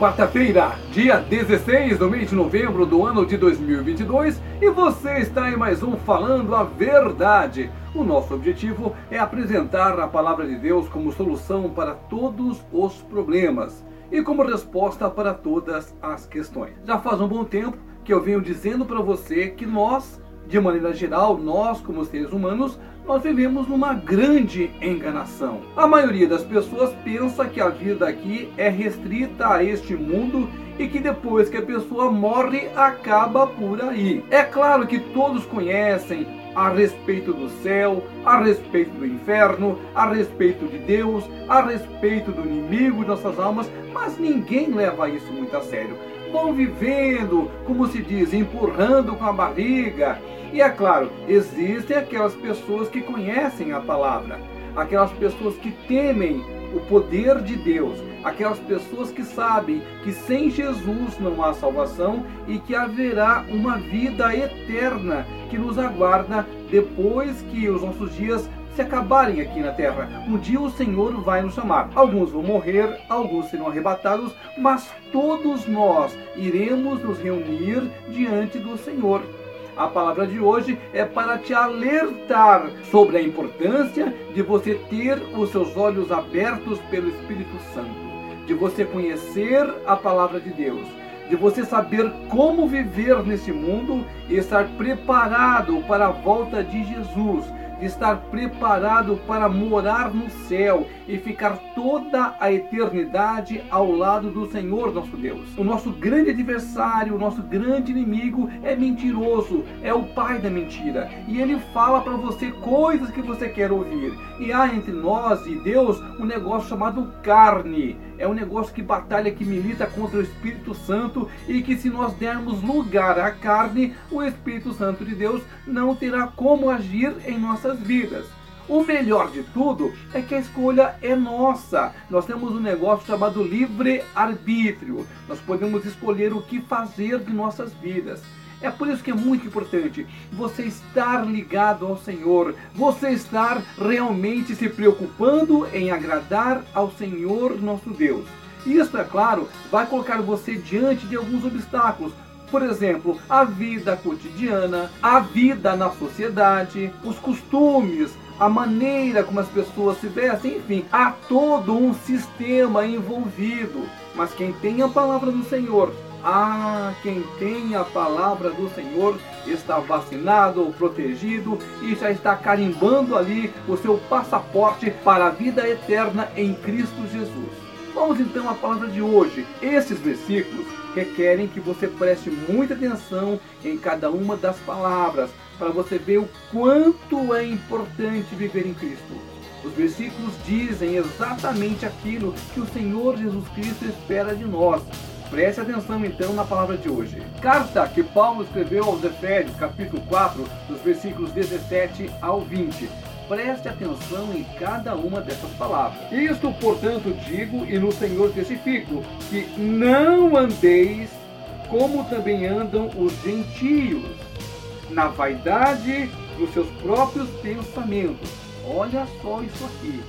quarta-feira, dia 16 do mês de novembro do ano de 2022, e você está em mais um Falando a Verdade. O nosso objetivo é apresentar a palavra de Deus como solução para todos os problemas e como resposta para todas as questões. Já faz um bom tempo que eu venho dizendo para você que nós, de maneira geral, nós como seres humanos, nós vivemos numa grande enganação. A maioria das pessoas pensa que a vida aqui é restrita a este mundo e que depois que a pessoa morre acaba por aí. É claro que todos conhecem a respeito do céu, a respeito do inferno, a respeito de Deus, a respeito do inimigo de nossas almas, mas ninguém leva isso muito a sério. Vão vivendo, como se diz, empurrando com a barriga. E é claro, existem aquelas pessoas que conhecem a palavra, aquelas pessoas que temem o poder de Deus, aquelas pessoas que sabem que sem Jesus não há salvação e que haverá uma vida eterna que nos aguarda depois que os nossos dias se acabarem aqui na terra. Um dia o Senhor vai nos chamar. Alguns vão morrer, alguns serão arrebatados, mas todos nós iremos nos reunir diante do Senhor. A palavra de hoje é para te alertar sobre a importância de você ter os seus olhos abertos pelo Espírito Santo, de você conhecer a palavra de Deus, de você saber como viver nesse mundo e estar preparado para a volta de Jesus estar preparado para morar no céu e ficar toda a eternidade ao lado do Senhor nosso Deus. O nosso grande adversário, o nosso grande inimigo é mentiroso, é o pai da mentira. E ele fala para você coisas que você quer ouvir. E há entre nós e Deus um negócio chamado carne. É um negócio que batalha, que milita contra o Espírito Santo e que se nós dermos lugar à carne, o Espírito Santo de Deus não terá como agir em nossa nossas vidas. O melhor de tudo é que a escolha é nossa. Nós temos um negócio chamado livre-arbítrio. Nós podemos escolher o que fazer de nossas vidas. É por isso que é muito importante você estar ligado ao Senhor, você estar realmente se preocupando em agradar ao Senhor nosso Deus. Isso, é claro, vai colocar você diante de alguns obstáculos, por exemplo, a vida cotidiana, a vida na sociedade, os costumes, a maneira como as pessoas se vestem, enfim, há todo um sistema envolvido. Mas quem tem a palavra do Senhor, ah, quem tem a palavra do Senhor está vacinado ou protegido e já está carimbando ali o seu passaporte para a vida eterna em Cristo Jesus. Vamos então à palavra de hoje. Esses versículos requerem que você preste muita atenção em cada uma das palavras, para você ver o quanto é importante viver em Cristo. Os versículos dizem exatamente aquilo que o Senhor Jesus Cristo espera de nós. Preste atenção então na palavra de hoje. Carta que Paulo escreveu aos Efésios, capítulo 4, dos versículos 17 ao 20 preste atenção em cada uma dessas palavras. Isto, portanto, digo e no Senhor testifico, que não andeis como também andam os gentios, na vaidade dos seus próprios pensamentos. Olha só isso aqui.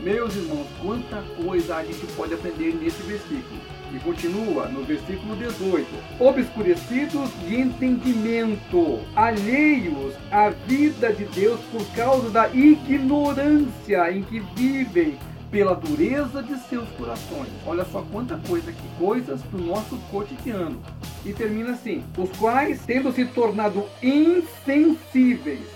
Meus irmãos, quanta coisa a gente pode aprender nesse versículo. E continua no versículo 18: obscurecidos de entendimento, alheios à vida de Deus por causa da ignorância em que vivem pela dureza de seus corações. Olha só quanta coisa aqui, coisas do nosso cotidiano. E termina assim: os quais, tendo se tornado insensíveis,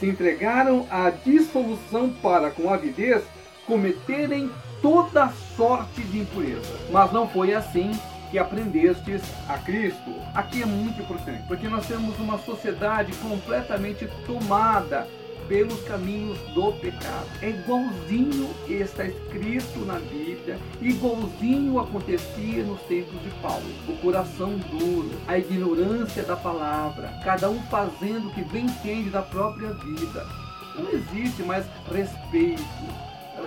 se entregaram à dissolução para, com avidez, cometerem toda sorte de impureza. Mas não foi assim que aprendestes a Cristo. Aqui é muito importante, porque nós temos uma sociedade completamente tomada pelos caminhos do pecado. É igualzinho está escrito na Bíblia, igualzinho acontecia nos tempos de Paulo. O coração duro, a ignorância da palavra, cada um fazendo o que bem entende da própria vida. Não existe mais respeito,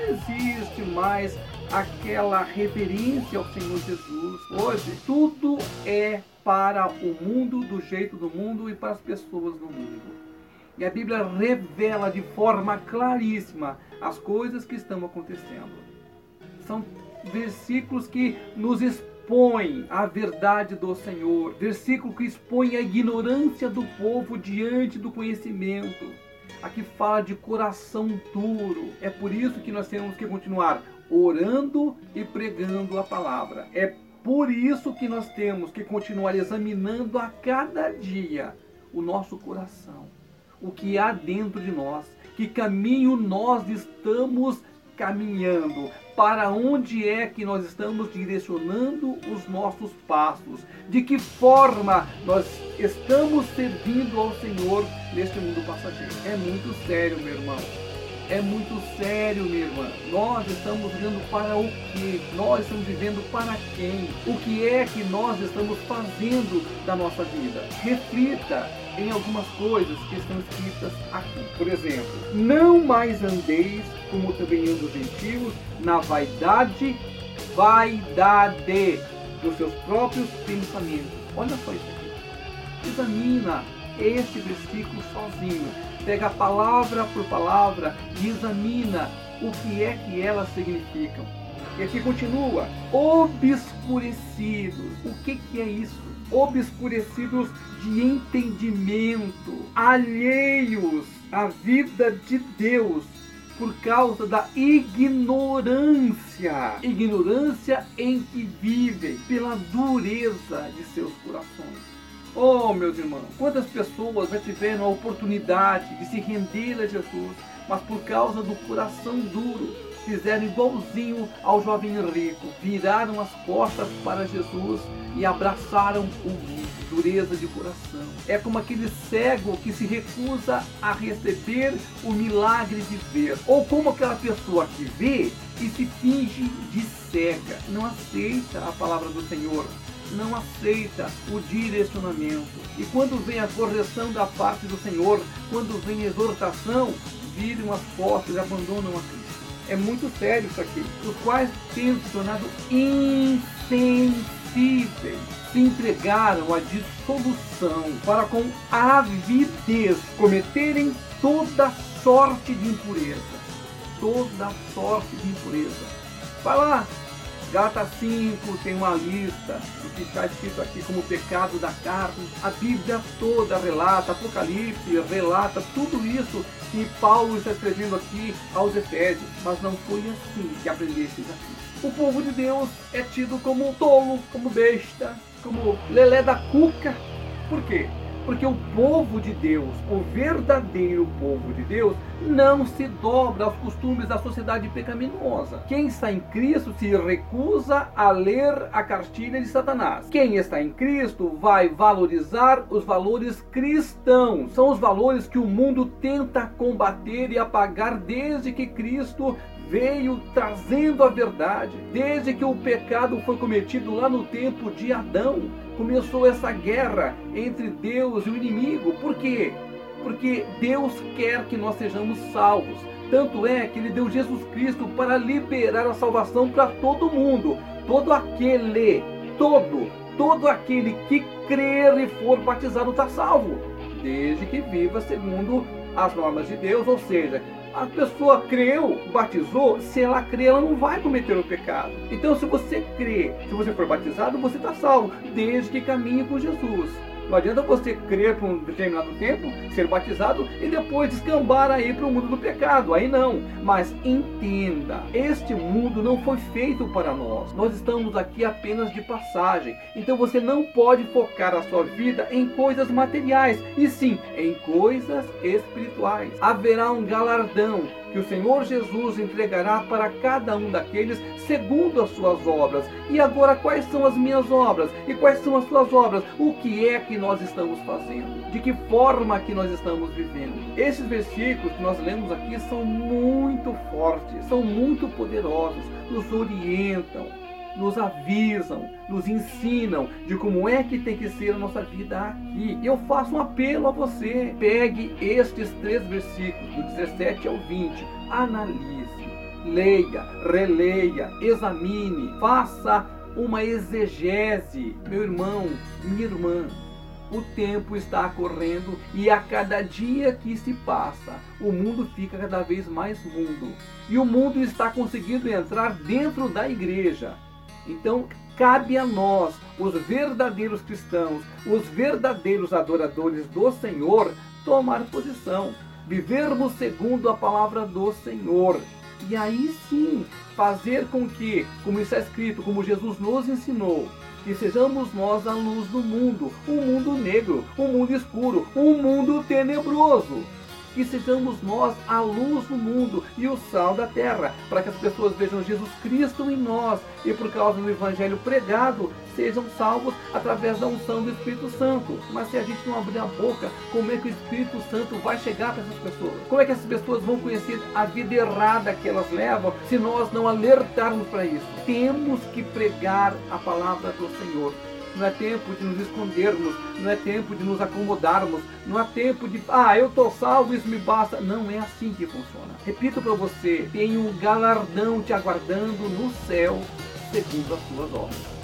existe mais aquela reverência ao Senhor Jesus. Hoje, tudo é para o mundo, do jeito do mundo e para as pessoas do mundo. E a Bíblia revela de forma claríssima as coisas que estão acontecendo. São versículos que nos expõem expõe a verdade do Senhor, versículo que expõe a ignorância do povo diante do conhecimento. Aqui fala de coração duro. É por isso que nós temos que continuar orando e pregando a palavra. É por isso que nós temos que continuar examinando a cada dia o nosso coração, o que há dentro de nós, que caminho nós estamos caminhando, para onde é que nós estamos direcionando os nossos passos, de que forma nós estamos servindo ao Senhor neste mundo passageiro. É muito sério, meu irmão. É muito sério, minha irmã. Nós estamos vivendo para o quê? Nós estamos vivendo para quem? O que é que nós estamos fazendo da nossa vida? Reflita em algumas coisas que estão escritas aqui. Por exemplo, não mais andeis como também andam os gentios na vaidade, vaidade dos seus próprios pensamentos. Olha só isso aqui. Examina este versículo sozinho pega palavra por palavra e examina o que é que elas significam. E aqui continua: obscurecidos. O que, que é isso? Obscurecidos de entendimento, alheios à vida de Deus por causa da ignorância, ignorância em que vivem, pela dureza de seus corações. Oh, meus irmãos, quantas pessoas já tiveram a oportunidade de se render a Jesus, mas por causa do coração duro, fizeram igualzinho ao jovem rico, viraram as costas para Jesus e abraçaram o dureza de coração. É como aquele cego que se recusa a receber o milagre de ver, ou como aquela pessoa que vê e se finge de cega, não aceita a palavra do Senhor não aceita o direcionamento. E quando vem a correção da parte do Senhor, quando vem a exortação, viram as costas e abandonam a Cristo. É muito sério isso aqui. Os quais têm se tornado insensíveis, se entregaram à dissolução para com avidez cometerem toda sorte de impureza. Toda sorte de impureza. Vai lá, Gata 5 tem uma lista do que está escrito aqui como pecado da carne. A Bíblia toda relata, Apocalipse relata tudo isso que Paulo está escrevendo aqui aos Efésios. Mas não foi assim que aprendestes aqui. O povo de Deus é tido como tolo, como besta, como lelé da cuca. Por quê? Porque o povo de Deus, o verdadeiro povo de Deus, não se dobra aos costumes da sociedade pecaminosa. Quem está em Cristo se recusa a ler a cartilha de Satanás. Quem está em Cristo vai valorizar os valores cristãos. São os valores que o mundo tenta combater e apagar desde que Cristo veio trazendo a verdade. Desde que o pecado foi cometido lá no tempo de Adão, começou essa guerra entre Deus e o inimigo. Por quê? Porque Deus quer que nós sejamos salvos. Tanto é que ele deu Jesus Cristo para liberar a salvação para todo mundo. Todo aquele, todo, todo aquele que crer e for batizado está salvo, desde que viva segundo as normas de Deus, ou seja, a pessoa creu, batizou, se ela crê, ela não vai cometer o pecado. Então, se você crê, se você for batizado, você está salvo, desde que caminhe com Jesus. Não adianta você crer por um determinado tempo, ser batizado e depois descambar aí para o mundo do pecado. Aí não. Mas entenda, este mundo não foi feito para nós. Nós estamos aqui apenas de passagem. Então você não pode focar a sua vida em coisas materiais, e sim em coisas espirituais. Haverá um galardão que o Senhor Jesus entregará para cada um daqueles segundo as suas obras. E agora, quais são as minhas obras? E quais são as suas obras? O que é que nós estamos fazendo? De que forma que nós estamos vivendo? Esses versículos que nós lemos aqui são muito fortes, são muito poderosos, nos orientam, nos avisam, nos ensinam de como é que tem que ser a nossa vida aqui. Eu faço um apelo a você: pegue estes três versículos, do 17 ao 20, analise, leia, releia, examine, faça uma exegese. Meu irmão, minha irmã, o tempo está correndo e a cada dia que se passa, o mundo fica cada vez mais mundo. E o mundo está conseguindo entrar dentro da igreja. Então, cabe a nós, os verdadeiros cristãos, os verdadeiros adoradores do Senhor, tomar posição, vivermos segundo a palavra do Senhor. E aí sim, fazer com que, como está escrito, como Jesus nos ensinou, que sejamos nós a luz do mundo, um mundo negro, um mundo escuro, um mundo tenebroso que sejamos nós a luz do mundo e o sal da terra, para que as pessoas vejam Jesus Cristo em nós e por causa do evangelho pregado sejam salvos através da unção do Espírito Santo. Mas se a gente não abrir a boca, como é que o Espírito Santo vai chegar para essas pessoas? Como é que essas pessoas vão conhecer a vida errada que elas levam se nós não alertarmos para isso? Temos que pregar a palavra do Senhor não é tempo de nos escondermos, não é tempo de nos acomodarmos, não é tempo de, ah, eu estou salvo, isso me basta. Não é assim que funciona. Repito para você, tem um galardão te aguardando no céu, segundo as suas obras.